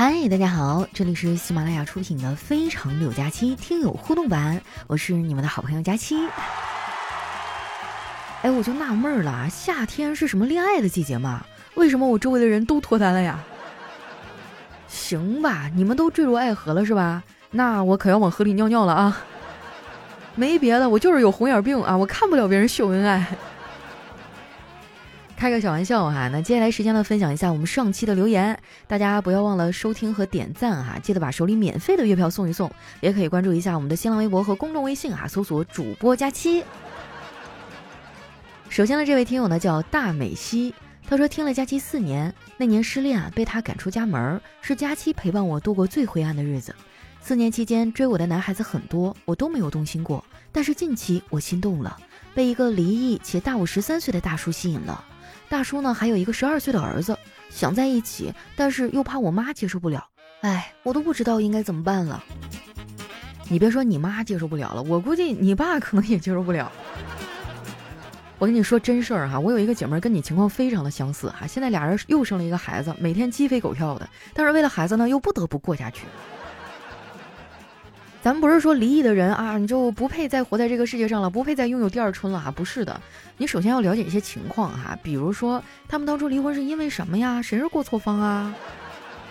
嗨，大家好，这里是喜马拉雅出品的《非常六加七》听友互动版，我是你们的好朋友佳期。哎，我就纳闷了，夏天是什么恋爱的季节吗？为什么我周围的人都脱单了呀？行吧，你们都坠入爱河了是吧？那我可要往河里尿尿了啊！没别的，我就是有红眼病啊，我看不了别人秀恩爱。开个小玩笑哈，那接下来时间呢，分享一下我们上期的留言，大家不要忘了收听和点赞哈，记得把手里免费的月票送一送，也可以关注一下我们的新浪微博和公众微信啊，搜索主播佳期。首先呢，这位听友呢叫大美西，他说听了佳期四年，那年失恋啊，被他赶出家门，是佳期陪伴我度过最灰暗的日子。四年期间追我的男孩子很多，我都没有动心过，但是近期我心动了，被一个离异且大我十三岁的大叔吸引了。大叔呢，还有一个十二岁的儿子，想在一起，但是又怕我妈接受不了。哎，我都不知道应该怎么办了。你别说你妈接受不了了，我估计你爸可能也接受不了。我跟你说真事儿哈，我有一个姐妹跟你情况非常的相似哈，现在俩人又生了一个孩子，每天鸡飞狗跳的，但是为了孩子呢，又不得不过下去。咱们不是说离异的人啊，你就不配再活在这个世界上了，不配再拥有第二春了啊？不是的，你首先要了解一些情况哈，比如说他们当初离婚是因为什么呀？谁是过错方啊？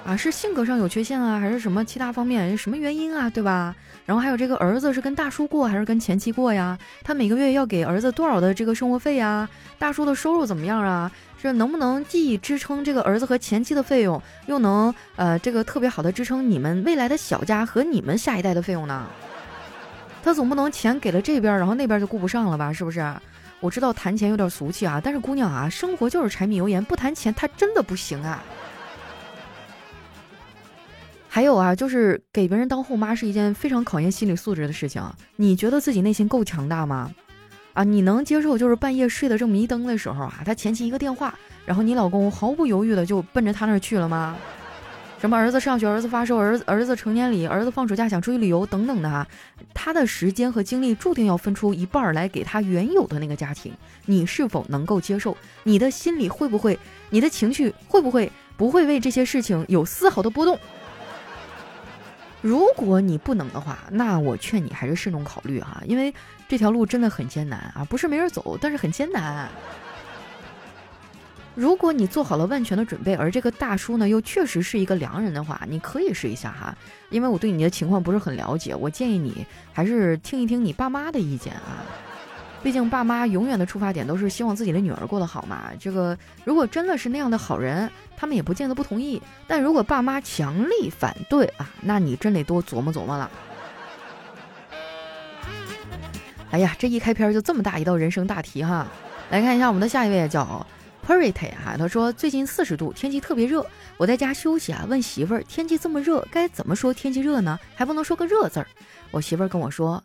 啊，是性格上有缺陷啊，还是什么其他方面？什么原因啊？对吧？然后还有这个儿子是跟大叔过还是跟前妻过呀？他每个月要给儿子多少的这个生活费呀？大叔的收入怎么样啊？这能不能既支撑这个儿子和前妻的费用，又能呃这个特别好的支撑你们未来的小家和你们下一代的费用呢？他总不能钱给了这边，然后那边就顾不上了吧？是不是？我知道谈钱有点俗气啊，但是姑娘啊，生活就是柴米油盐，不谈钱他真的不行啊。还有啊，就是给别人当后妈是一件非常考验心理素质的事情。你觉得自己内心够强大吗？啊，你能接受就是半夜睡得正迷瞪的时候啊，他前妻一个电话，然后你老公毫不犹豫的就奔着他那儿去了吗？什么儿子上学、儿子发烧、儿子儿子成年礼、儿子放暑假想出去旅游等等的哈，他的时间和精力注定要分出一半来给他原有的那个家庭，你是否能够接受？你的心里会不会，你的情绪会不会不会为这些事情有丝毫的波动？如果你不能的话，那我劝你还是慎重考虑哈，因为这条路真的很艰难啊，不是没人走，但是很艰难。如果你做好了万全的准备，而这个大叔呢又确实是一个良人的话，你可以试一下哈。因为我对你的情况不是很了解，我建议你还是听一听你爸妈的意见啊。毕竟爸妈永远的出发点都是希望自己的女儿过得好嘛。这个如果真的是那样的好人，他们也不见得不同意。但如果爸妈强力反对啊，那你真得多琢磨琢磨了。哎呀，这一开篇就这么大一道人生大题哈。来看一下我们的下一位叫 Perite 哈，他说最近四十度，天气特别热，我在家休息啊，问媳妇儿天气这么热，该怎么说天气热呢？还不能说个热字儿。我媳妇儿跟我说。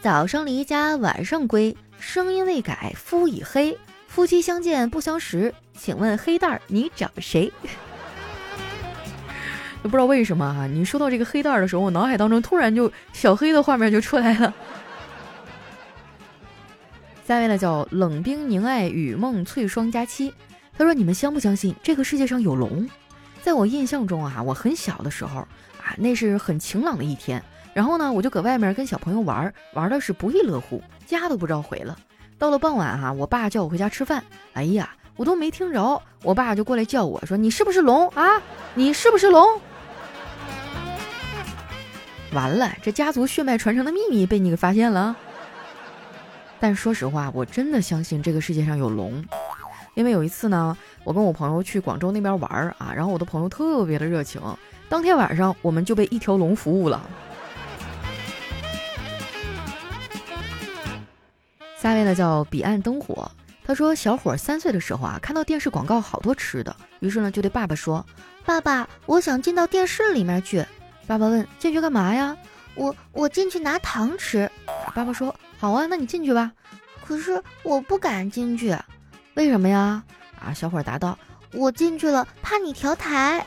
早上离家晚上归，声音未改肤已黑。夫妻相见不相识，请问黑蛋儿你找谁？不知道为什么啊，你说到这个黑蛋儿的时候，我脑海当中突然就小黑的画面就出来了。下位呢叫冷冰凝爱雨梦翠霜佳期，他说你们相不相信这个世界上有龙？在我印象中啊，我很小的时候啊，那是很晴朗的一天。然后呢，我就搁外面跟小朋友玩，玩的是不亦乐乎，家都不知道回了。到了傍晚哈，我爸叫我回家吃饭，哎呀，我都没听着，我爸就过来叫我说：“你是不是龙啊？你是不是龙？”完了，这家族血脉传承的秘密被你给发现了。但说实话，我真的相信这个世界上有龙，因为有一次呢，我跟我朋友去广州那边玩啊，然后我的朋友特别的热情，当天晚上我们就被一条龙服务了。下面呢叫彼岸灯火，他说小伙三岁的时候啊，看到电视广告好多吃的，于是呢就对爸爸说：“爸爸，我想进到电视里面去。”爸爸问：“进去干嘛呀？”“我我进去拿糖吃。”爸爸说：“好啊，那你进去吧。”可是我不敢进去，为什么呀？啊，小伙答道：“我进去了，怕你调台。”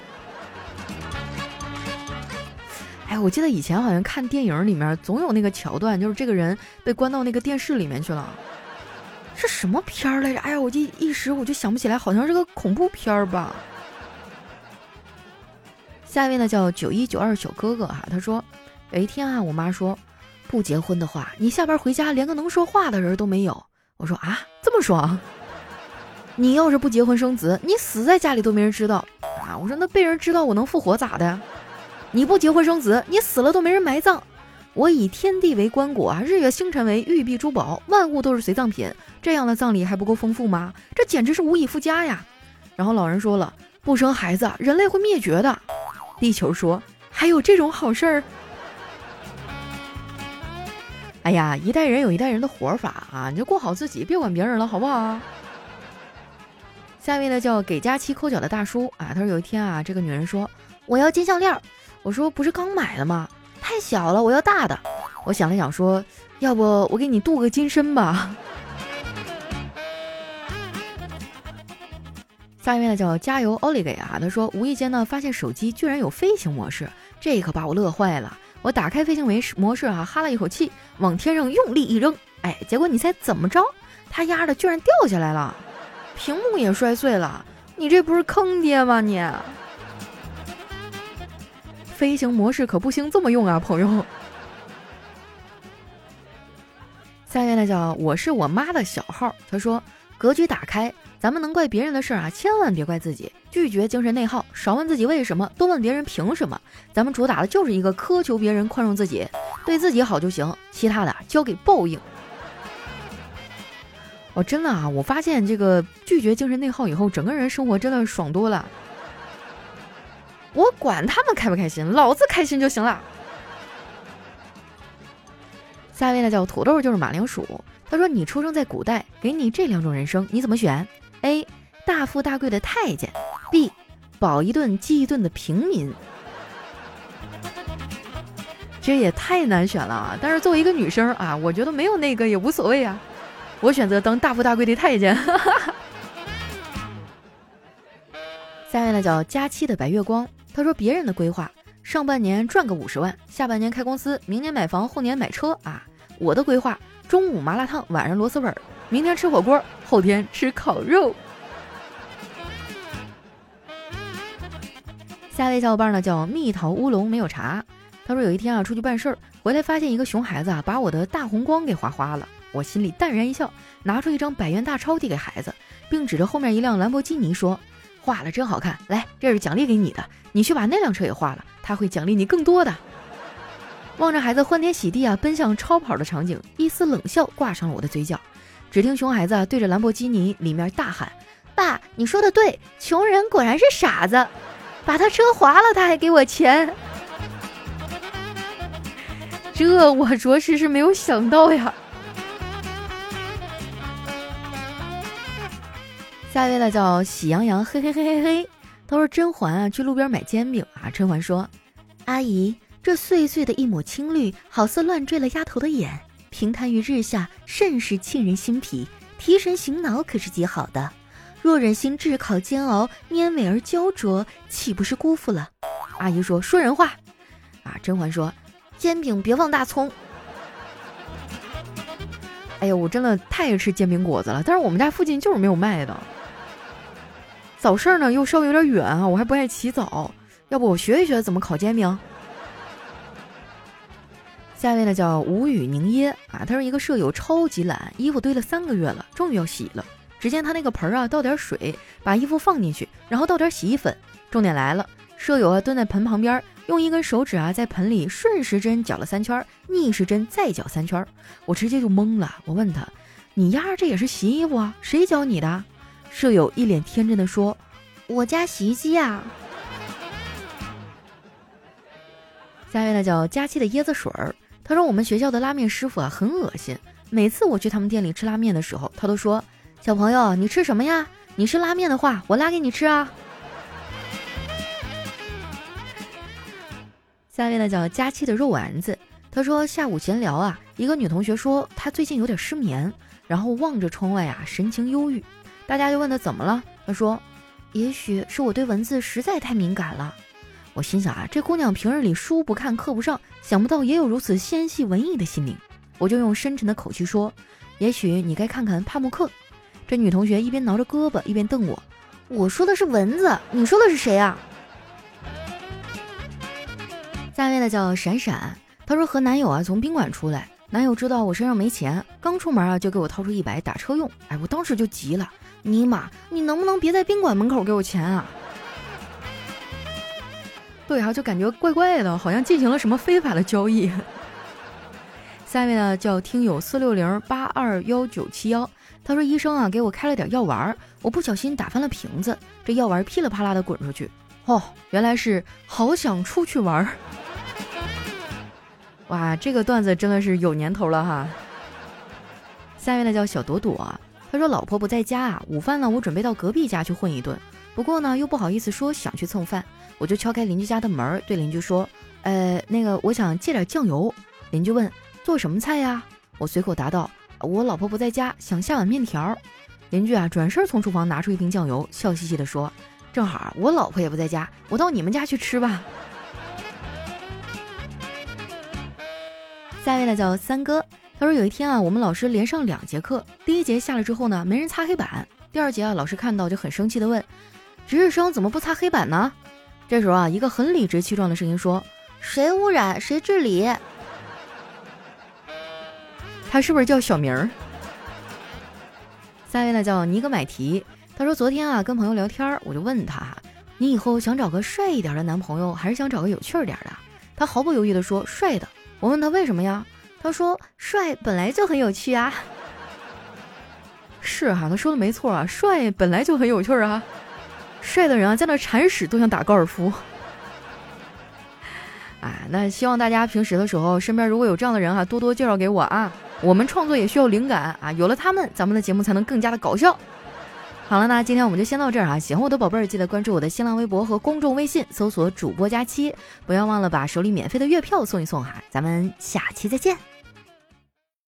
我记得以前好像看电影里面总有那个桥段，就是这个人被关到那个电视里面去了，是什么片儿来着？哎呀，我就一时我就想不起来，好像是个恐怖片儿吧。下一位呢叫九一九二小哥哥哈，他说有一天啊，我妈说不结婚的话，你下班回家连个能说话的人都没有。我说啊，这么爽？你要是不结婚生子，你死在家里都没人知道啊！我说那被人知道我能复活咋的？你不结婚生子，你死了都没人埋葬。我以天地为棺椁啊，日月星辰为玉璧珠宝，万物都是随葬品，这样的葬礼还不够丰富吗？这简直是无以复加呀！然后老人说了，不生孩子，人类会灭绝的。地球说，还有这种好事儿？哎呀，一代人有一代人的活法啊，你就过好自己，别管别人了，好不好？下一位呢叫给佳期抠脚的大叔啊，他说有一天啊，这个女人说我要金项链，我说不是刚买的吗？太小了，我要大的。我想了想说，要不我给你镀个金身吧。下一位呢叫加油奥利给啊，他说无意间呢发现手机居然有飞行模式，这可把我乐坏了。我打开飞行模式模式啊，哈了一口气，往天上用力一扔，哎，结果你猜怎么着？他丫的居然掉下来了。屏幕也摔碎了，你这不是坑爹吗？你飞行模式可不兴这么用啊，朋友。下面呢叫我是我妈的小号，他说格局打开，咱们能怪别人的事儿啊，千万别怪自己，拒绝精神内耗，少问自己为什么，多问别人凭什么。咱们主打的就是一个苛求别人，宽容自己，对自己好就行，其他的交给报应。哦，真的啊！我发现这个拒绝精神内耗以后，整个人生活真的爽多了。我管他们开不开心，老子开心就行了。下一位呢叫土豆，就是马铃薯。他说：“你出生在古代，给你这两种人生，你怎么选？A. 大富大贵的太监，B. 饱一顿饥一顿的平民。”这也太难选了啊！但是作为一个女生啊，我觉得没有那个也无所谓啊。我选择当大富大贵的太监。下面呢叫佳期的白月光，他说别人的规划，上半年赚个五十万，下半年开公司，明年买房，后年买车啊。我的规划，中午麻辣烫，晚上螺蛳粉，明天吃火锅，后天吃烤肉。下一位小伙伴呢叫蜜桃乌龙没有茶，他说有一天啊出去办事儿，回来发现一个熊孩子啊把我的大红光给划花了。我心里淡然一笑，拿出一张百元大钞递给孩子，并指着后面一辆兰博基尼说：“画的真好看，来，这是奖励给你的，你去把那辆车也画了，他会奖励你更多的。”望着孩子欢天喜地啊奔向超跑的场景，一丝冷笑挂上了我的嘴角。只听熊孩子对着兰博基尼里面大喊：“爸，你说的对，穷人果然是傻子，把他车划了他还给我钱。”这我着实是没有想到呀。下一位呢叫喜羊羊，嘿嘿嘿嘿嘿。他说甄嬛啊去路边买煎饼啊，甄嬛说：“阿姨，这碎碎的一抹青绿，好似乱坠了丫头的眼，平摊于日下，甚是沁人心脾，提神醒脑，可是极好的。若忍心炙烤煎熬，蔫美而焦灼，岂不是辜负了？”阿姨说：“说人话。”啊，甄嬛说：“煎饼别放大葱。”哎呀，我真的太爱吃煎饼果子了，但是我们家附近就是没有卖的。早市呢又稍微有点远啊，我还不爱起早，要不我学一学怎么烤煎饼。下一位呢叫无语凝噎啊，他说一个舍友超级懒，衣服堆了三个月了，终于要洗了。只见他那个盆啊倒点水，把衣服放进去，然后倒点洗衣粉。重点来了，舍友啊蹲在盆旁边，用一根手指啊在盆里顺时针搅了三圈，逆时针再搅三圈。我直接就懵了，我问他：“你丫这也是洗衣服啊？谁教你的？”舍友一脸天真的说：“我家洗衣机啊。”下面呢叫佳期的椰子水儿，他说我们学校的拉面师傅啊很恶心，每次我去他们店里吃拉面的时候，他都说：“小朋友，你吃什么呀？你吃拉面的话，我拉给你吃啊。”下面呢叫佳期的肉丸子，他说下午闲聊啊，一个女同学说她最近有点失眠，然后望着窗外啊，神情忧郁。大家就问他怎么了，他说：“也许是我对文字实在太敏感了。”我心想啊，这姑娘平日里书不看课不上，想不到也有如此纤细文艺的心灵。我就用深沉的口气说：“也许你该看看帕慕克。”这女同学一边挠着胳膊，一边瞪我：“我说的是蚊子，你说的是谁啊？”下一位呢叫闪闪，她说和男友啊从宾馆出来，男友知道我身上没钱，刚出门啊就给我掏出一百打车用。哎，我当时就急了，尼玛，你能不能别在宾馆门口给我钱啊？对啊，就感觉怪怪的，好像进行了什么非法的交易。下一位呢叫听友四六零八二幺九七幺，他说医生啊给我开了点药丸，我不小心打翻了瓶子，这药丸噼里啪啦的滚出去。哦，原来是好想出去玩儿。哇，这个段子真的是有年头了哈。下面呢叫小朵朵，他说老婆不在家啊，午饭呢我准备到隔壁家去混一顿，不过呢又不好意思说想去蹭饭，我就敲开邻居家的门，对邻居说，呃，那个我想借点酱油。邻居问做什么菜呀？我随口答道，我老婆不在家，想下碗面条。邻居啊转身从厨房拿出一瓶酱油，笑嘻嘻的说。正好我老婆也不在家，我到你们家去吃吧。下一位呢叫三哥，他说有一天啊，我们老师连上两节课，第一节下了之后呢，没人擦黑板。第二节啊，老师看到就很生气的问：“值日生怎么不擦黑板呢？”这时候啊，一个很理直气壮的声音说：“谁污染谁治理。”他是不是叫小明儿？下一位呢叫尼格买提。他说：“昨天啊，跟朋友聊天，我就问他，你以后想找个帅一点的男朋友，还是想找个有趣点的？”他毫不犹豫地说：“帅的。”我问他为什么呀？他说：“帅本来就很有趣啊。”是哈，他说的没错啊，帅本来就很有趣啊。帅的人啊，在那铲屎都想打高尔夫。啊，那希望大家平时的时候，身边如果有这样的人哈，多多介绍给我啊。我们创作也需要灵感啊，有了他们，咱们的节目才能更加的搞笑。好了，那今天我们就先到这儿啊！喜欢我的宝贝儿，记得关注我的新浪微博和公众微信，搜索“主播佳期”，不要忘了把手里免费的月票送一送哈！咱们下期再见。